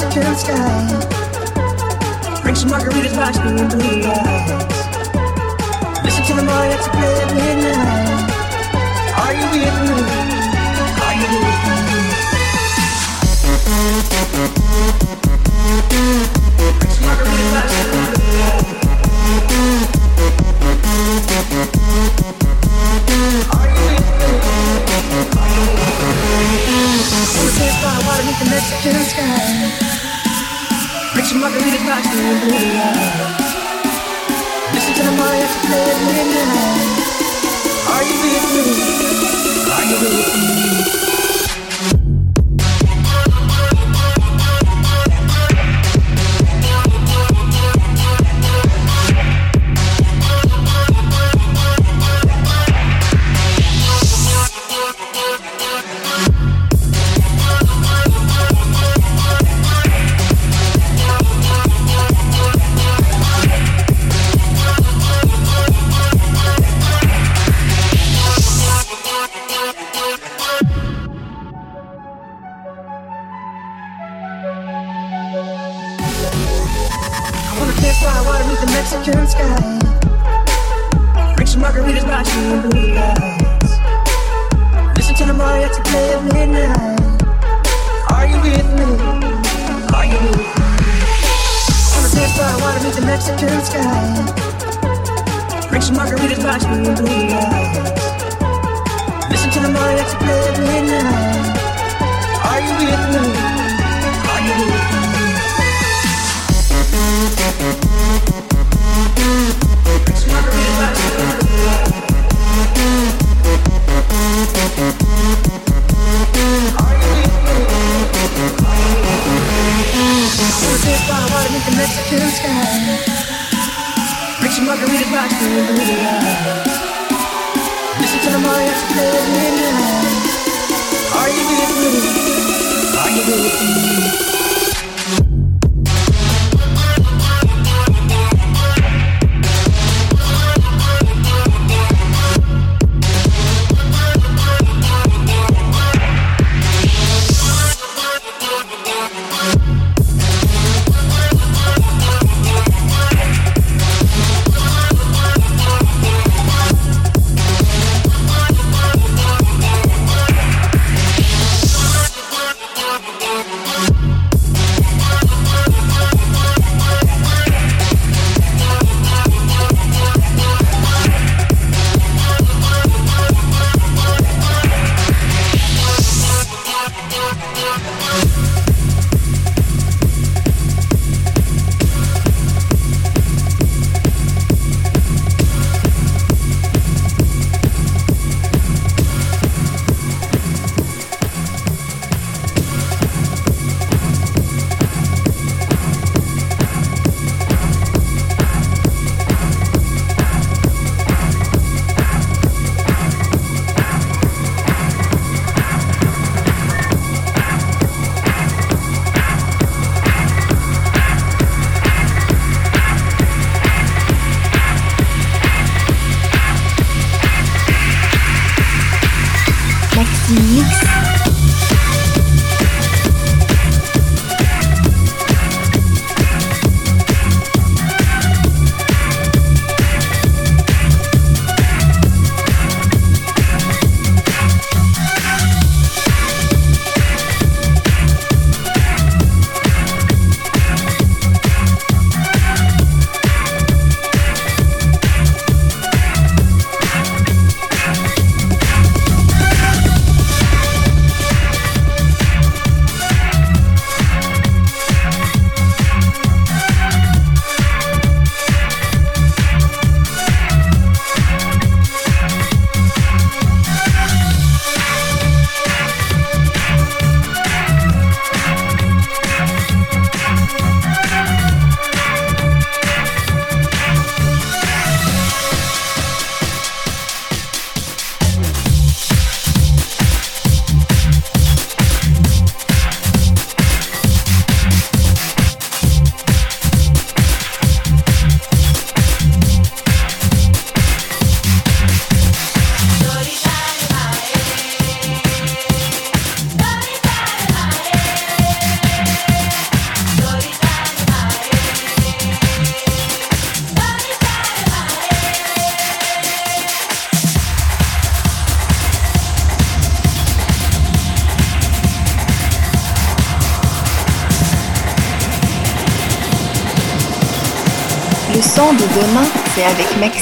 beneath the sky. Drink some margaritas, the avec Maxime.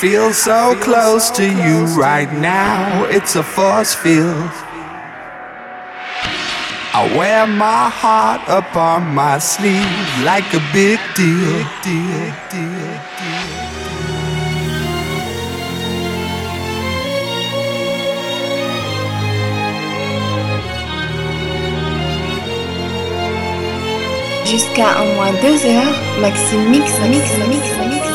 Feel so close to you right now, it's a force field. I wear my heart upon my sleeve like a big deal. deal, deal, deal. Jusqu'à un moins deux heures, Maxime Mix, Mix, Mix, Mix.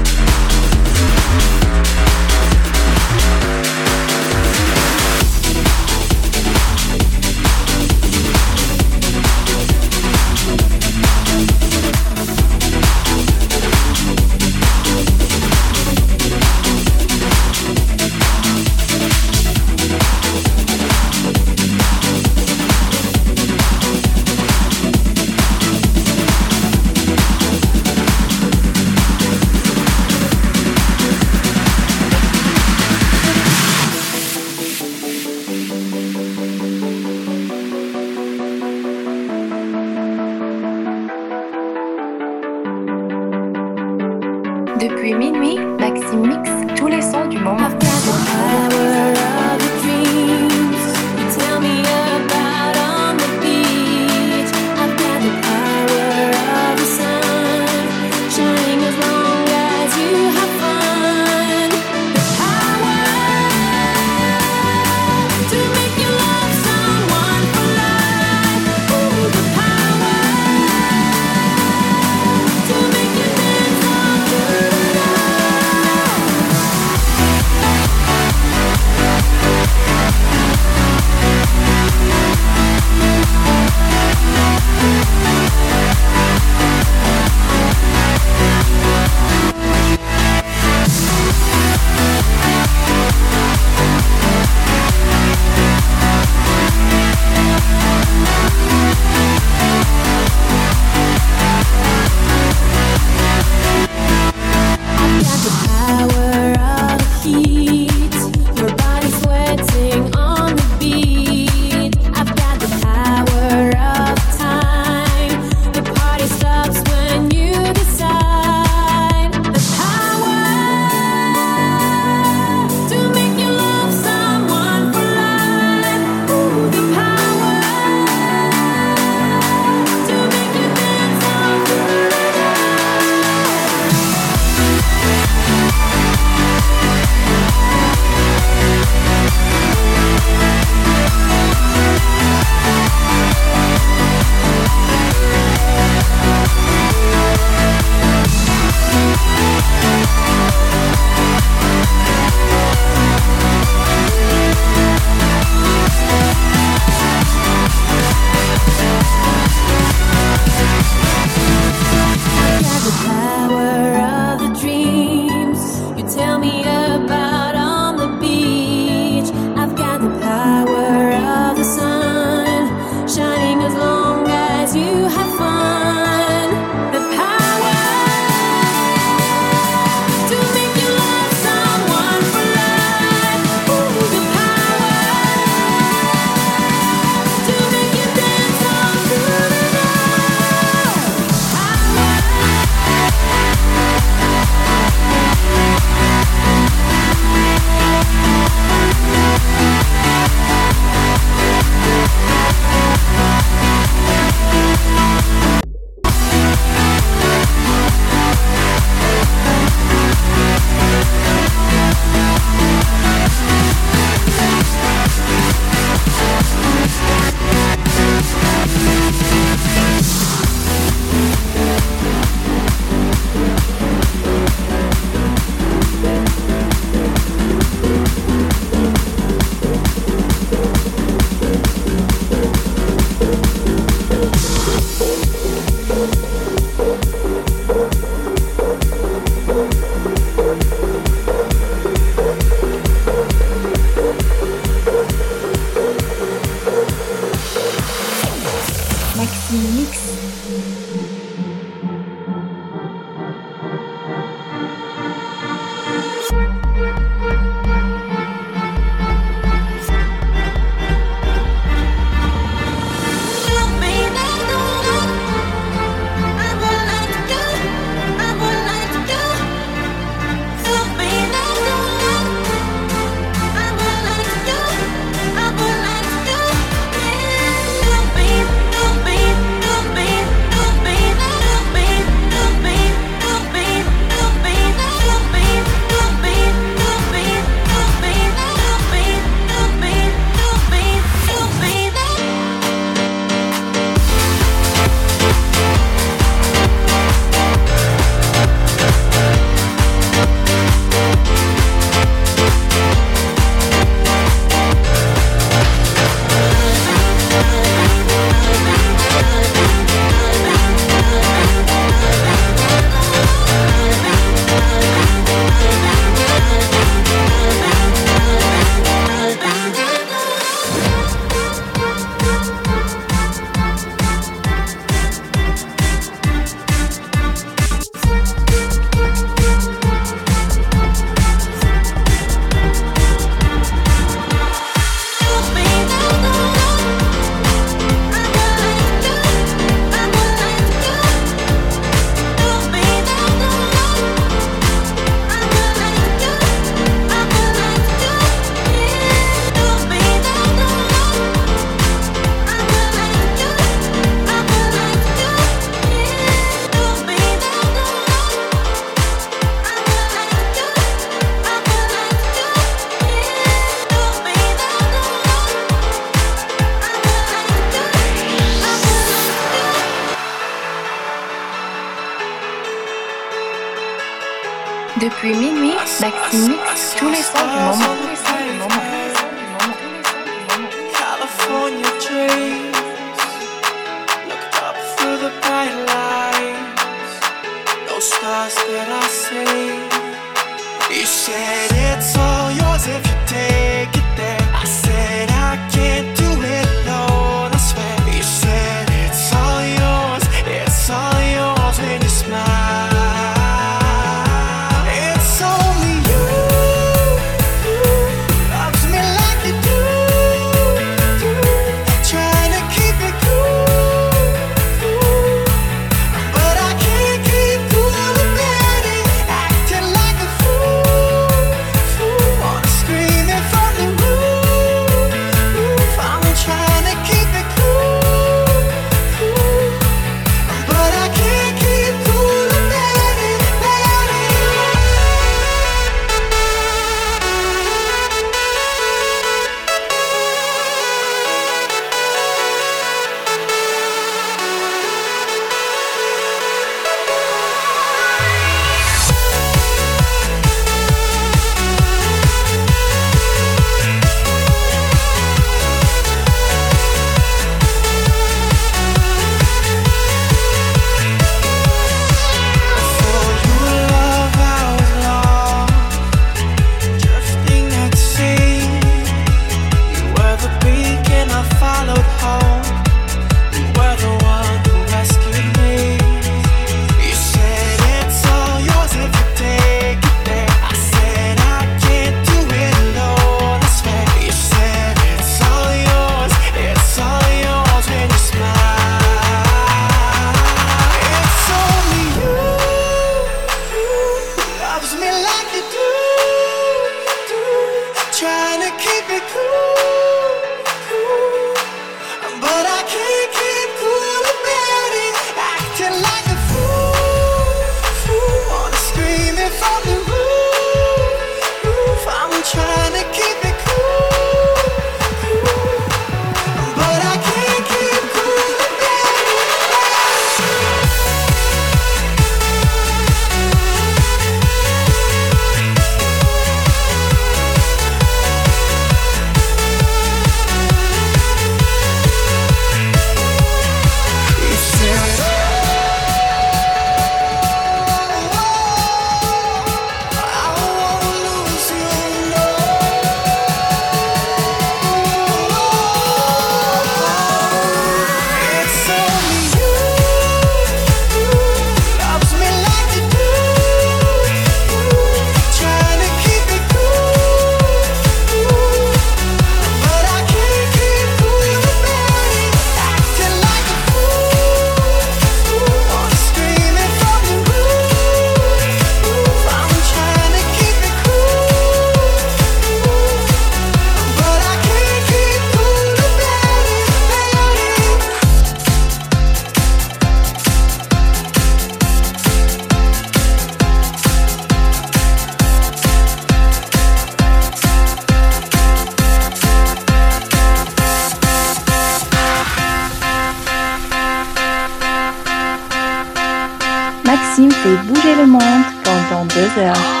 Pendant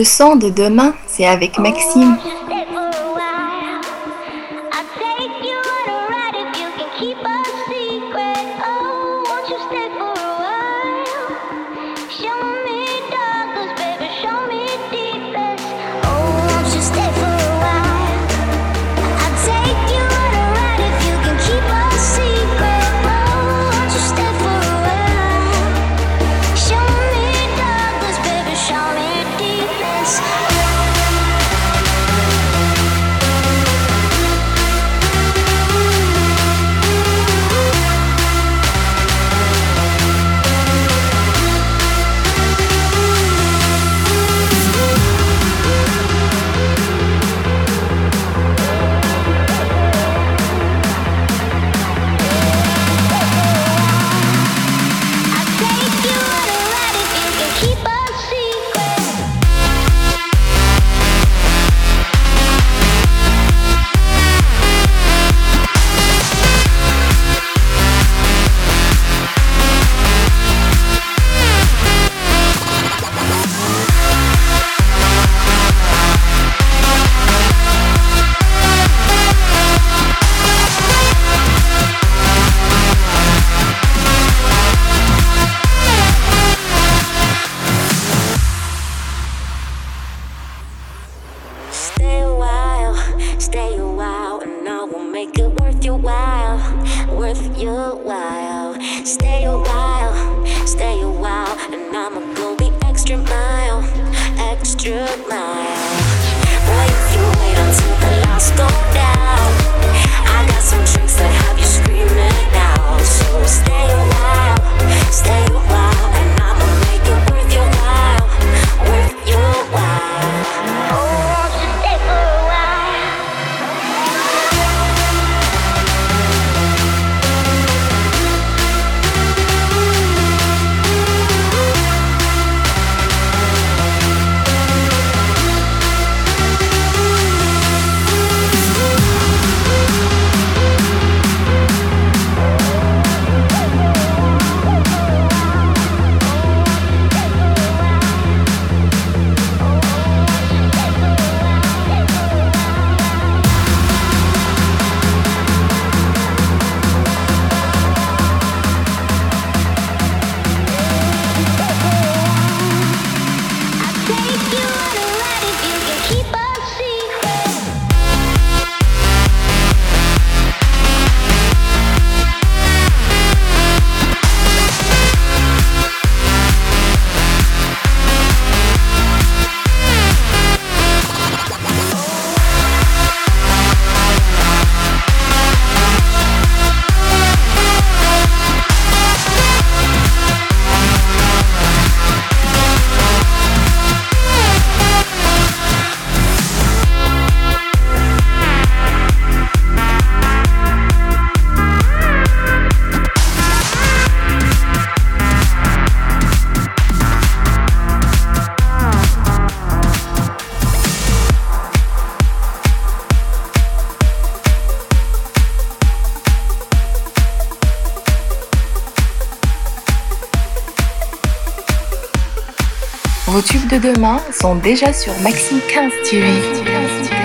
Le son de demain, c'est avec Maxime. Sont déjà sur Maxime 15 TV.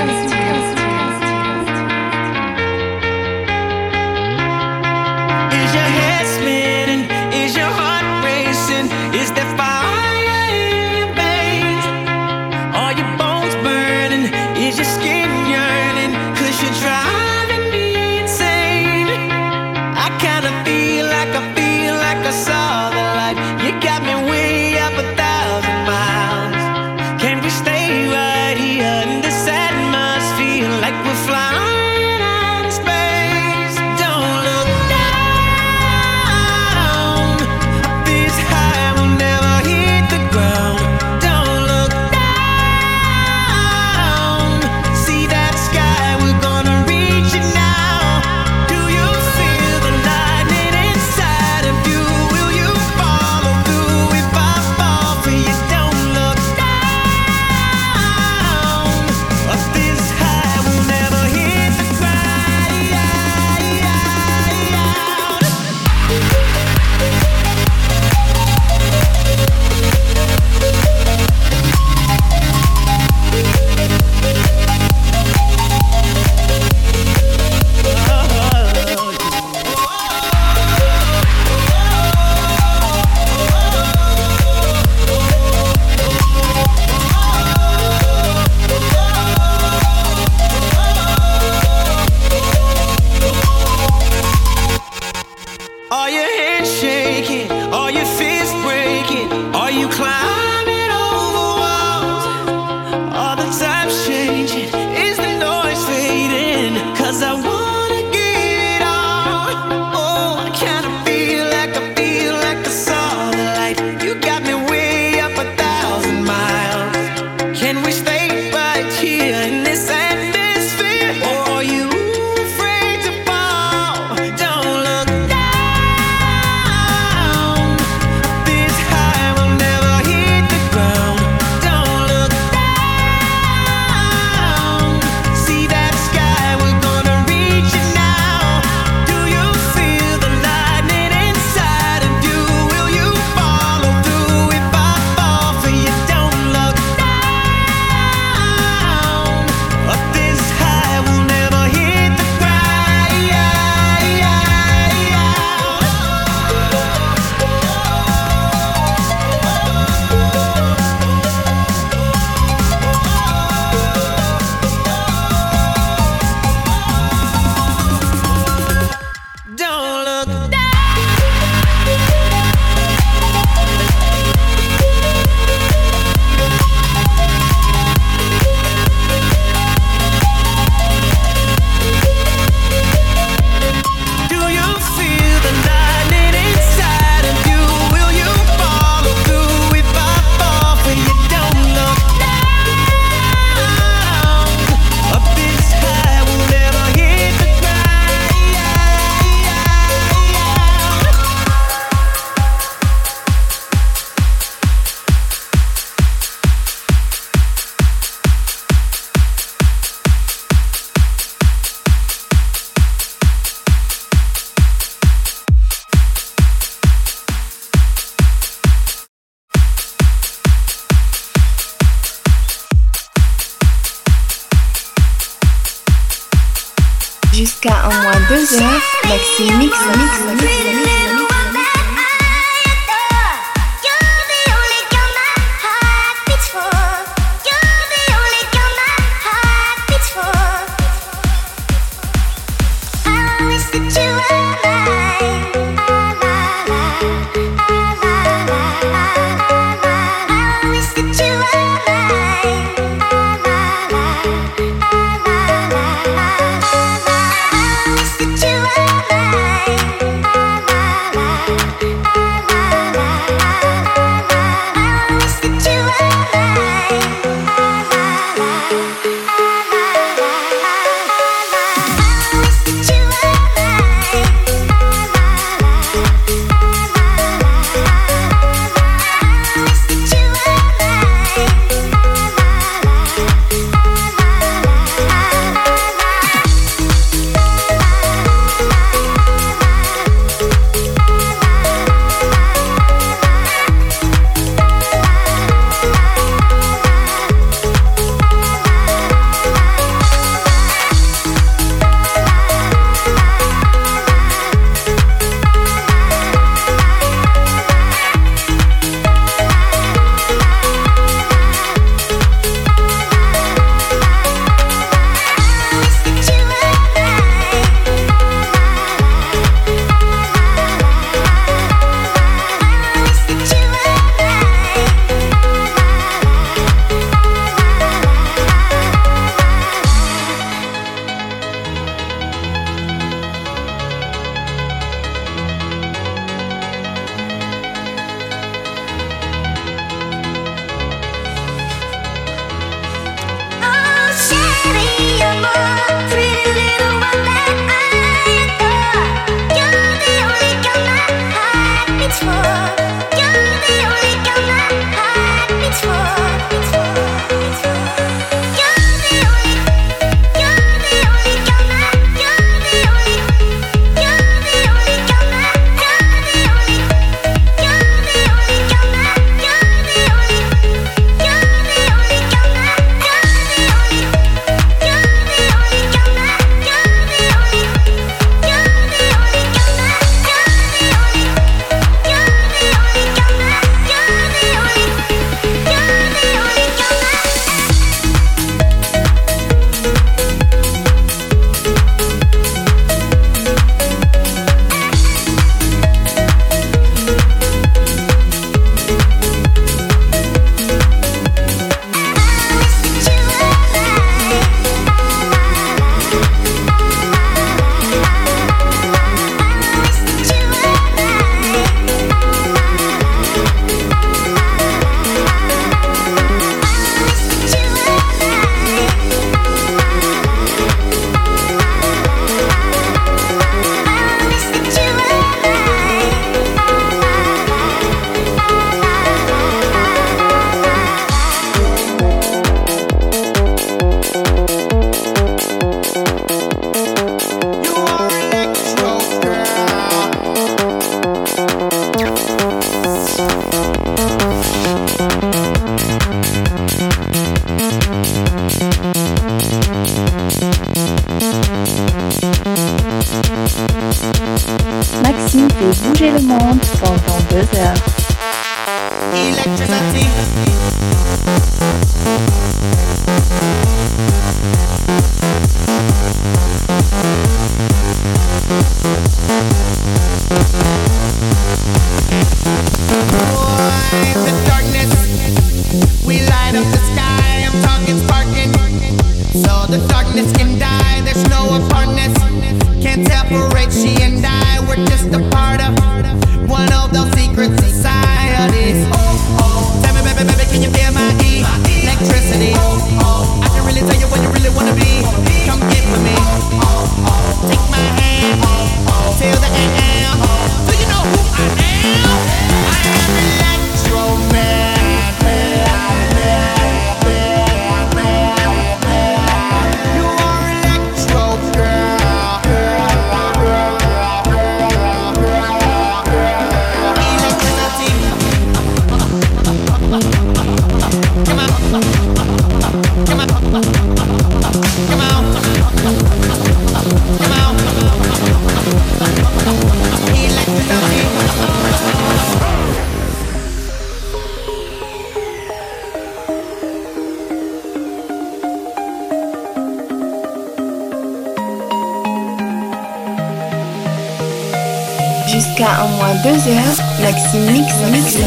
Remix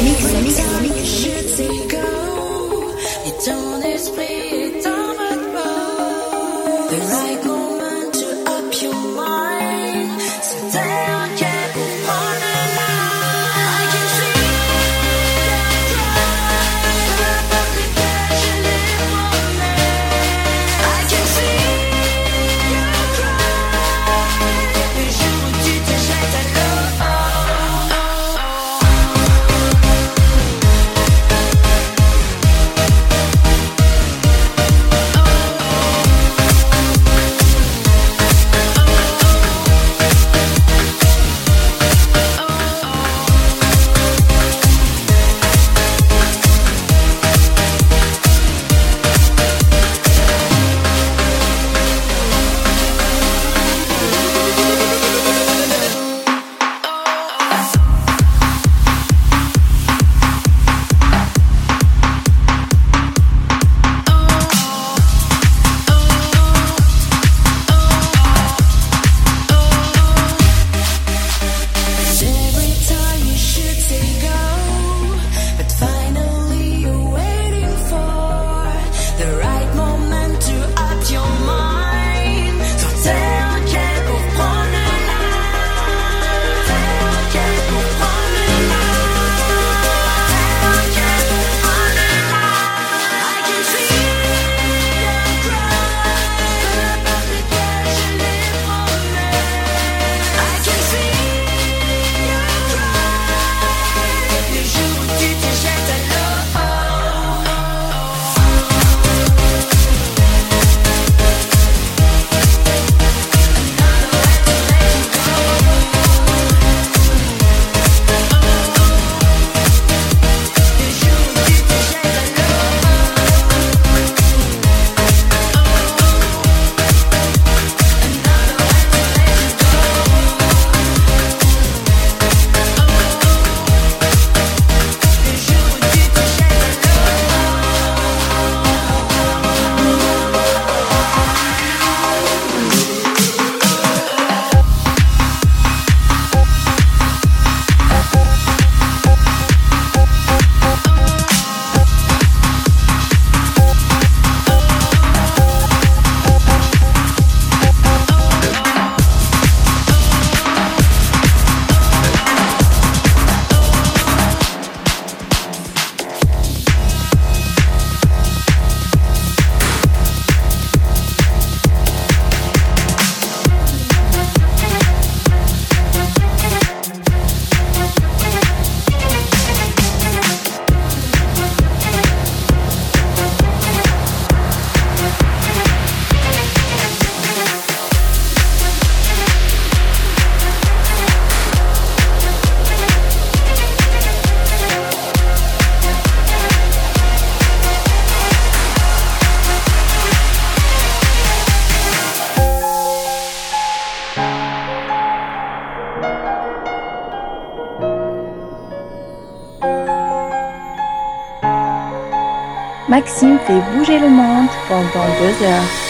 Maxime fait bouger le monde pendant deux heures.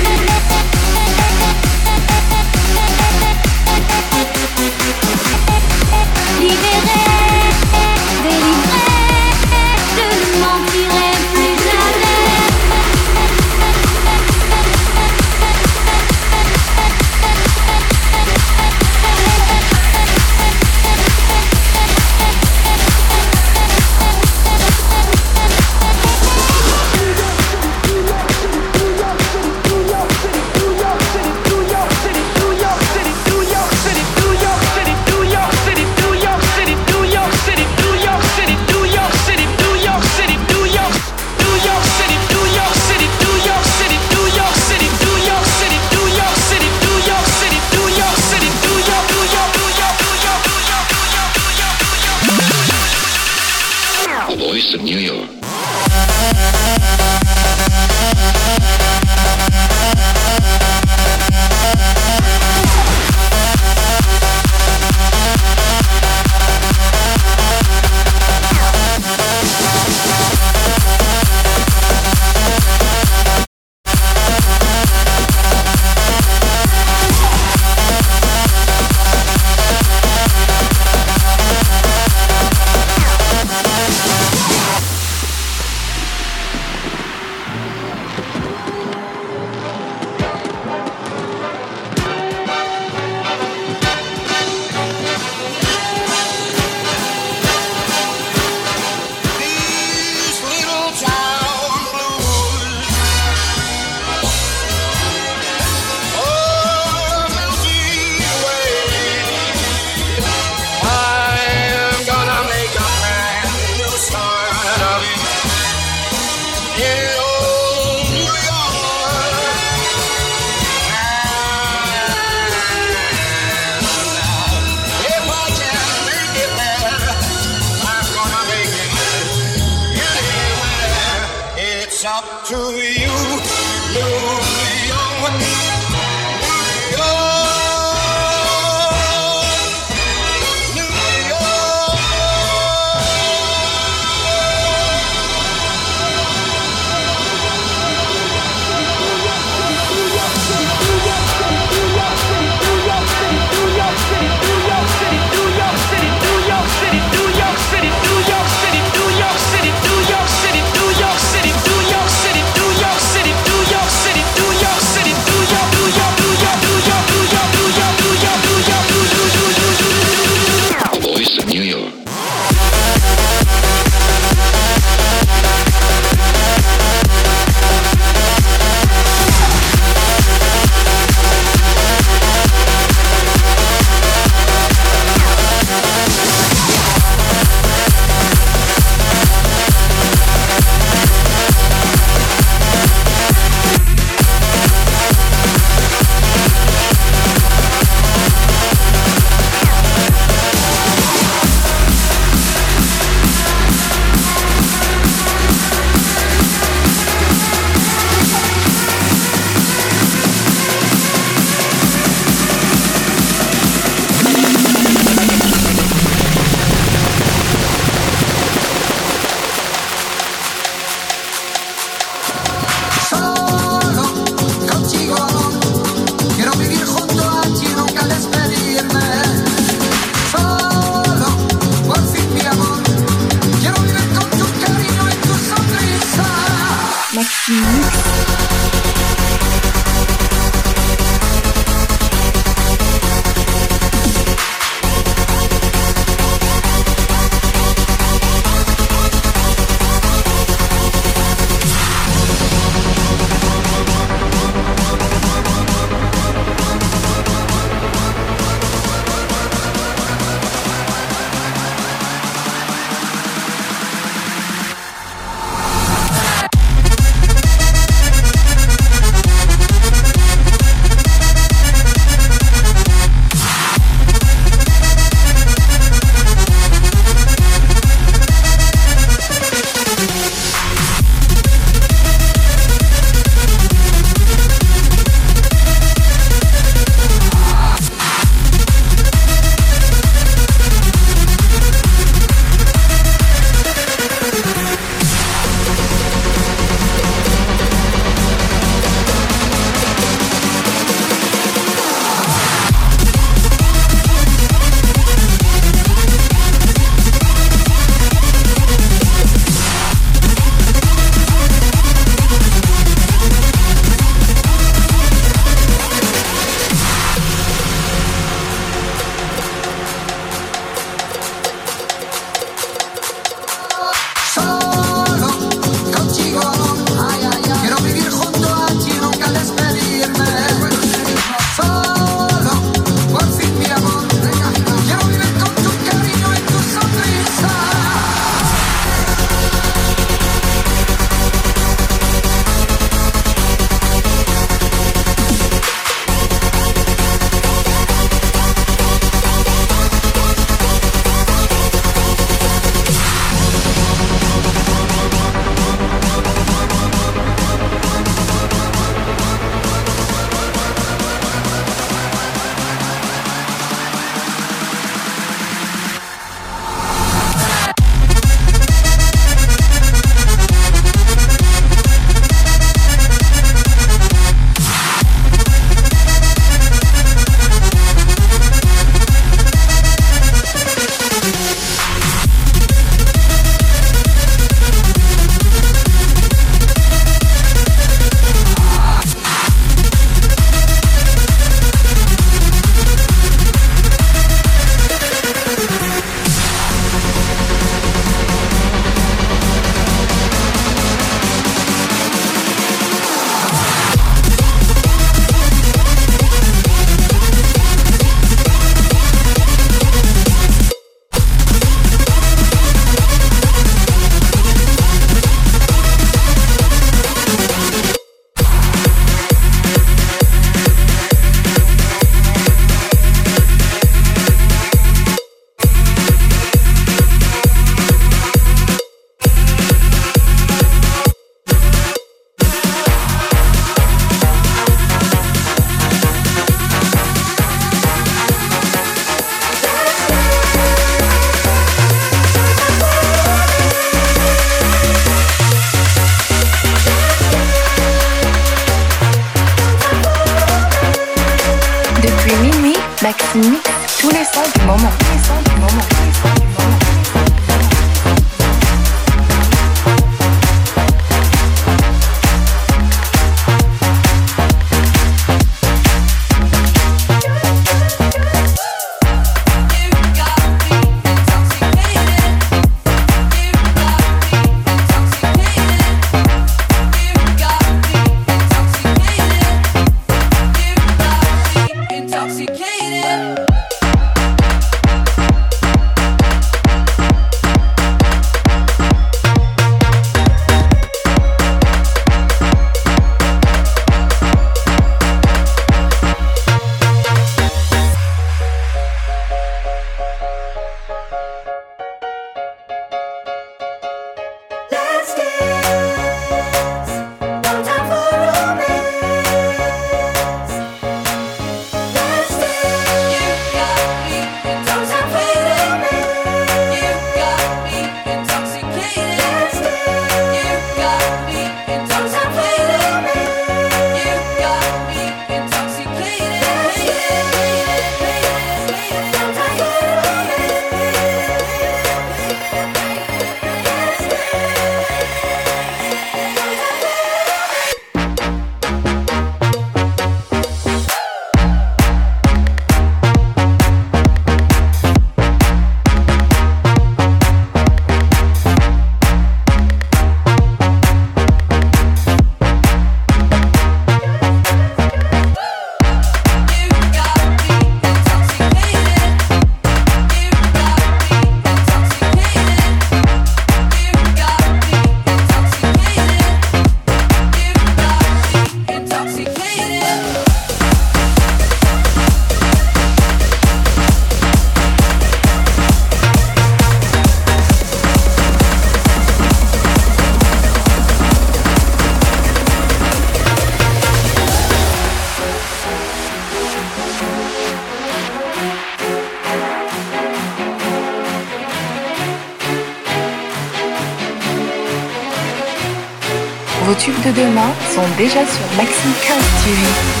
De demain sont déjà sur Maxime 15 TV.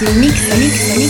Mix, Mix, Mix,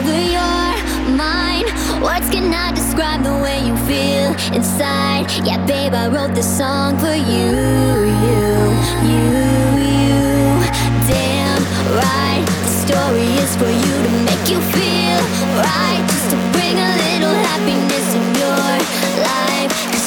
over your mind. Words cannot describe the way you feel inside. Yeah, babe, I wrote this song for you, you, you, you. Damn right, the story is for you to make you feel right, just to bring a little happiness in your life.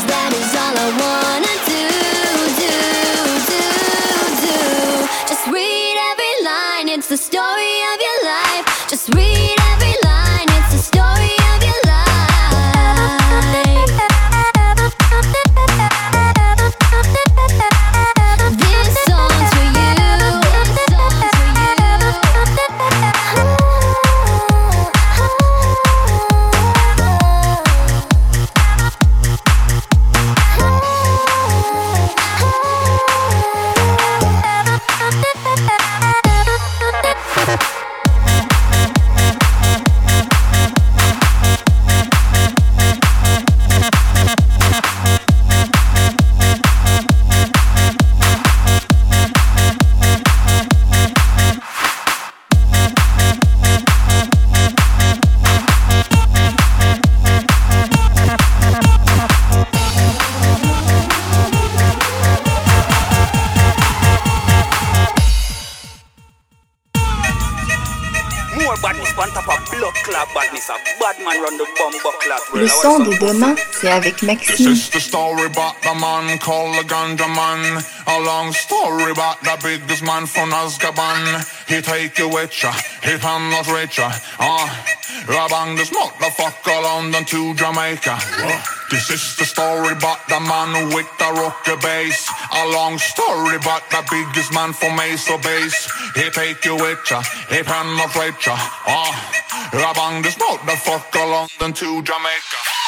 This is the story about the man called the ganja man. A long story about the biggest man from Azkaban. He take you with ya, he cannot reach ya. Ah, I bang this motherfucker London to Jamaica. This is the story about the man with the rocker base. A long story about the biggest man from Mesa Base. He take you with ya, he cannot reach ya. Ah, I bang this motherfucker London to Jamaica.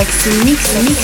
Mix, Mix, Mix.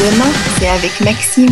Demain, c'est avec Maxime.